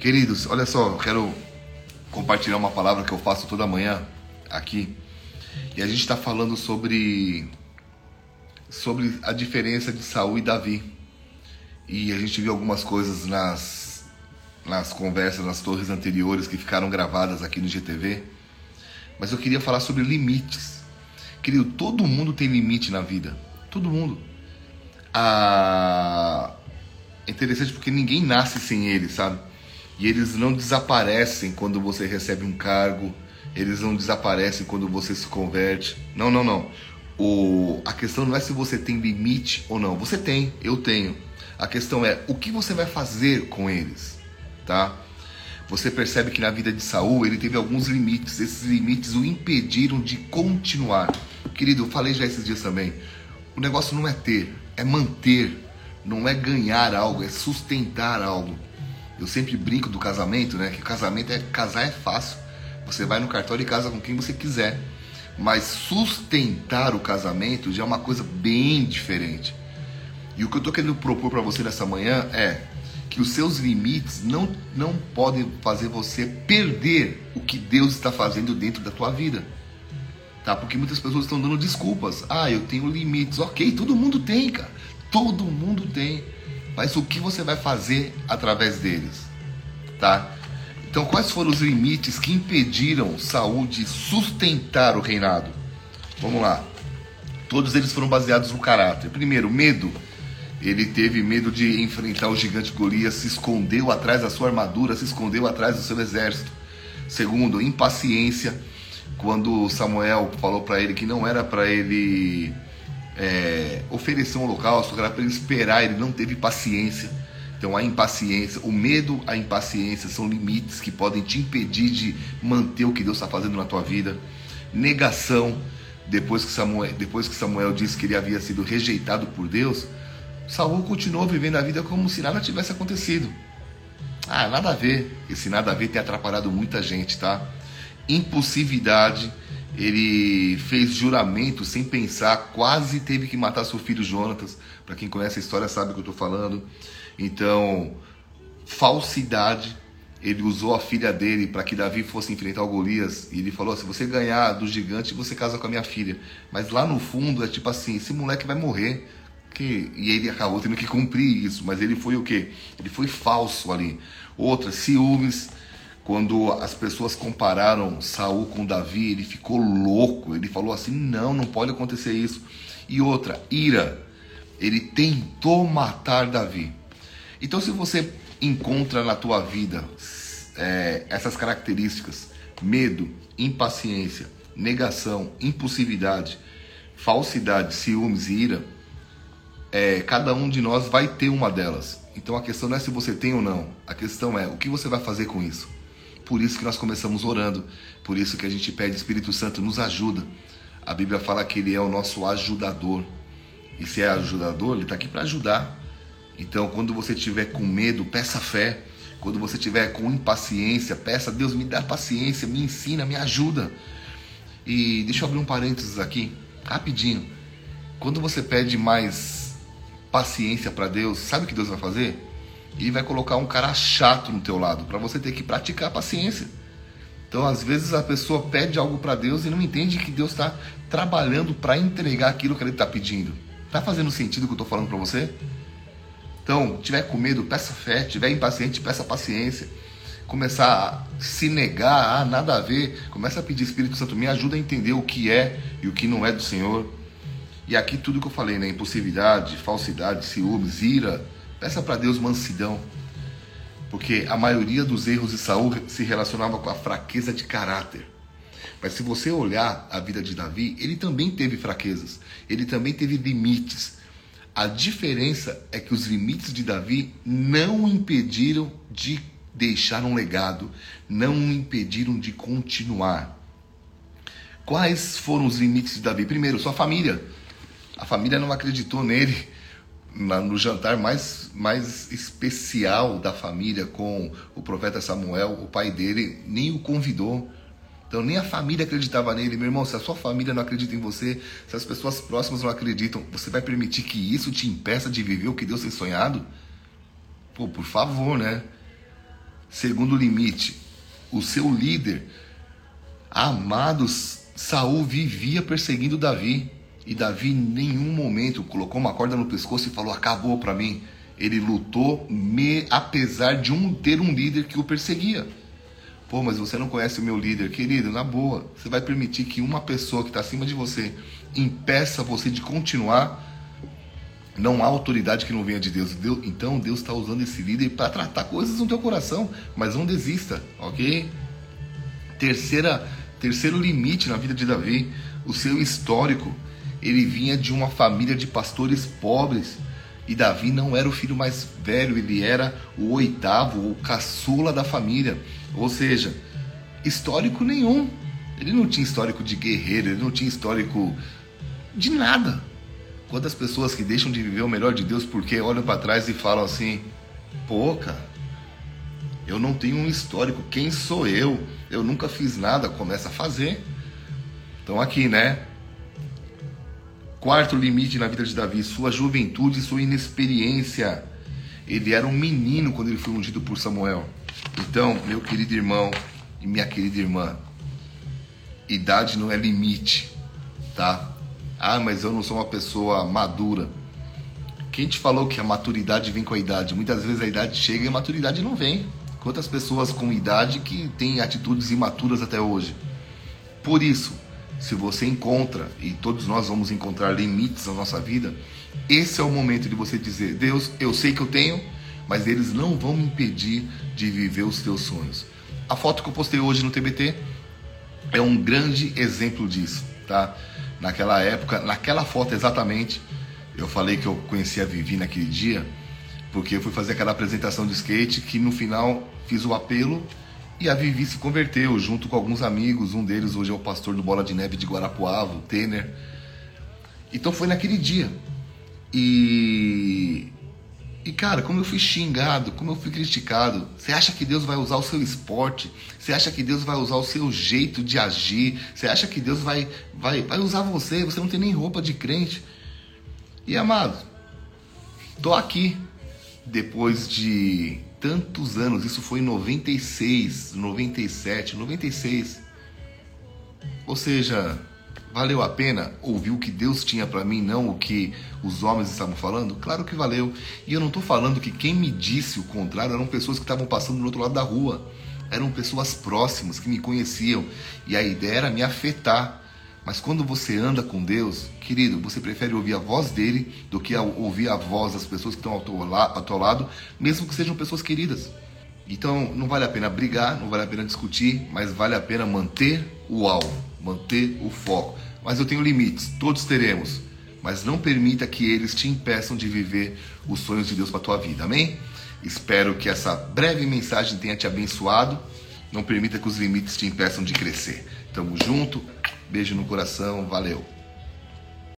Queridos, olha só, quero compartilhar uma palavra que eu faço toda manhã aqui. E a gente está falando sobre sobre a diferença de Saul e Davi. E a gente viu algumas coisas nas nas conversas, nas torres anteriores que ficaram gravadas aqui no GTV. Mas eu queria falar sobre limites. Querido, todo mundo tem limite na vida. Todo mundo. Ah, é interessante porque ninguém nasce sem ele, sabe? E eles não desaparecem quando você recebe um cargo, eles não desaparecem quando você se converte. Não, não, não. O, a questão não é se você tem limite ou não. Você tem, eu tenho. A questão é o que você vai fazer com eles, tá? Você percebe que na vida de Saul ele teve alguns limites. Esses limites o impediram de continuar. Querido, eu falei já esses dias também. O negócio não é ter, é manter. Não é ganhar algo, é sustentar algo. Eu sempre brinco do casamento, né? Que casamento é casar é fácil. Você vai no cartório e casa com quem você quiser. Mas sustentar o casamento já é uma coisa bem diferente. E o que eu estou querendo propor para você nessa manhã é que os seus limites não, não podem fazer você perder o que Deus está fazendo dentro da tua vida. Tá? Porque muitas pessoas estão dando desculpas. Ah, eu tenho limites. Ok, todo mundo tem, cara. Todo mundo tem mas o que você vai fazer através deles, tá? Então, quais foram os limites que impediram Saul de sustentar o reinado? Vamos lá. Todos eles foram baseados no caráter. Primeiro, medo. Ele teve medo de enfrentar o gigante Golias, se escondeu atrás da sua armadura, se escondeu atrás do seu exército. Segundo, impaciência. Quando Samuel falou para ele que não era para ele é, oferecer um holocausto, era para ele esperar, ele não teve paciência. Então a impaciência, o medo, a impaciência são limites que podem te impedir de manter o que Deus está fazendo na tua vida. Negação, depois que Samuel, depois que Samuel disse que ele havia sido rejeitado por Deus, Saul continuou vivendo a vida como se nada tivesse acontecido. Ah, nada a ver. Esse nada a ver tem atrapalhado muita gente, tá? Impulsividade ele fez juramento sem pensar, quase teve que matar seu filho Jonatas. Para quem conhece a história sabe o que eu estou falando. Então, falsidade. Ele usou a filha dele para que Davi fosse enfrentar o Golias. E ele falou: se você ganhar do gigante, você casa com a minha filha. Mas lá no fundo é tipo assim: esse moleque vai morrer. Que... E ele acabou tendo que cumprir isso. Mas ele foi o quê? Ele foi falso ali. Outra, ciúmes quando as pessoas compararam Saul com Davi, ele ficou louco. Ele falou assim: não, não pode acontecer isso. E outra, ira. Ele tentou matar Davi. Então, se você encontra na tua vida é, essas características, medo, impaciência, negação, impulsividade, falsidade, ciúmes e ira, é, cada um de nós vai ter uma delas. Então a questão não é se você tem ou não, a questão é o que você vai fazer com isso. Por isso que nós começamos orando, por isso que a gente pede Espírito Santo nos ajuda. A Bíblia fala que ele é o nosso ajudador. E se é ajudador, ele está aqui para ajudar. Então, quando você tiver com medo, peça fé. Quando você tiver com impaciência, peça Deus me dá paciência, me ensina, me ajuda. E deixa eu abrir um parênteses aqui, rapidinho. Quando você pede mais paciência para Deus, sabe o que Deus vai fazer? E vai colocar um cara chato no teu lado, para você ter que praticar a paciência. Então, às vezes a pessoa pede algo para Deus e não entende que Deus está trabalhando para entregar aquilo que ele está pedindo. Tá fazendo sentido o que eu estou falando para você? Então, tiver com medo, peça fé. Tiver impaciente, peça paciência. Começar a se negar, ah, nada a ver. Começa a pedir Espírito Santo, me ajuda a entender o que é e o que não é do Senhor. E aqui tudo que eu falei, né? Impulsividade, falsidade, ciúmes, ira, Peça para Deus mansidão, porque a maioria dos erros de Saul se relacionava com a fraqueza de caráter. Mas se você olhar a vida de Davi, ele também teve fraquezas, ele também teve limites. A diferença é que os limites de Davi não o impediram de deixar um legado, não o impediram de continuar. Quais foram os limites de Davi? Primeiro, sua família. A família não acreditou nele no jantar mais, mais especial da família com o profeta Samuel, o pai dele nem o convidou. Então nem a família acreditava nele. Meu irmão, se a sua família não acredita em você, se as pessoas próximas não acreditam, você vai permitir que isso te impeça de viver o que Deus tem sonhado? Pô, por favor, né? Segundo limite, o seu líder, amados, Saul vivia perseguindo Davi. E Davi em nenhum momento colocou uma corda no pescoço e falou: acabou para mim. Ele lutou me, apesar de um ter um líder que o perseguia. Pô, mas você não conhece o meu líder, querido, na boa. Você vai permitir que uma pessoa que está acima de você impeça você de continuar? Não há autoridade que não venha de Deus. Deus então Deus está usando esse líder para tratar coisas no teu coração, mas não desista, ok? Terceira, terceiro limite na vida de Davi, o seu histórico. Ele vinha de uma família de pastores pobres. E Davi não era o filho mais velho, ele era o oitavo, o caçula da família. Ou seja, histórico nenhum. Ele não tinha histórico de guerreiro, ele não tinha histórico de nada. Quantas pessoas que deixam de viver o melhor de Deus porque olham para trás e falam assim: pô, cara, eu não tenho um histórico, quem sou eu? Eu nunca fiz nada, começa a fazer. Então, aqui, né? Quarto limite na vida de Davi: sua juventude e sua inexperiência. Ele era um menino quando ele foi ungido por Samuel. Então, meu querido irmão e minha querida irmã, idade não é limite, tá? Ah, mas eu não sou uma pessoa madura. Quem te falou que a maturidade vem com a idade? Muitas vezes a idade chega e a maturidade não vem. Quantas pessoas com idade que têm atitudes imaturas até hoje? Por isso, se você encontra, e todos nós vamos encontrar limites na nossa vida, esse é o momento de você dizer: Deus, eu sei que eu tenho, mas eles não vão me impedir de viver os teus sonhos. A foto que eu postei hoje no TBT é um grande exemplo disso, tá? Naquela época, naquela foto exatamente, eu falei que eu conhecia a Vivi naquele dia, porque eu fui fazer aquela apresentação de skate que no final fiz o apelo e a Vivi se converteu junto com alguns amigos. Um deles hoje é o pastor do Bola de Neve de Guarapuava, o Tener. Então foi naquele dia. E e cara, como eu fui xingado, como eu fui criticado, você acha que Deus vai usar o seu esporte? Você acha que Deus vai usar o seu jeito de agir? Você acha que Deus vai, vai, vai usar você? Você não tem nem roupa de crente. E amado, tô aqui depois de tantos anos, isso foi em 96, 97, 96. Ou seja, Valeu a pena ouvir o que Deus tinha para mim, não o que os homens estavam falando? Claro que valeu. E eu não estou falando que quem me disse o contrário eram pessoas que estavam passando do outro lado da rua. Eram pessoas próximas que me conheciam e a ideia era me afetar. Mas quando você anda com Deus, querido, você prefere ouvir a voz dele do que ouvir a voz das pessoas que estão ao teu, ao teu lado, mesmo que sejam pessoas queridas. Então não vale a pena brigar, não vale a pena discutir, mas vale a pena manter o alvo manter o foco. Mas eu tenho limites, todos teremos. Mas não permita que eles te impeçam de viver os sonhos de Deus para a tua vida. Amém? Espero que essa breve mensagem tenha te abençoado. Não permita que os limites te impeçam de crescer. Tamo junto. Beijo no coração. Valeu.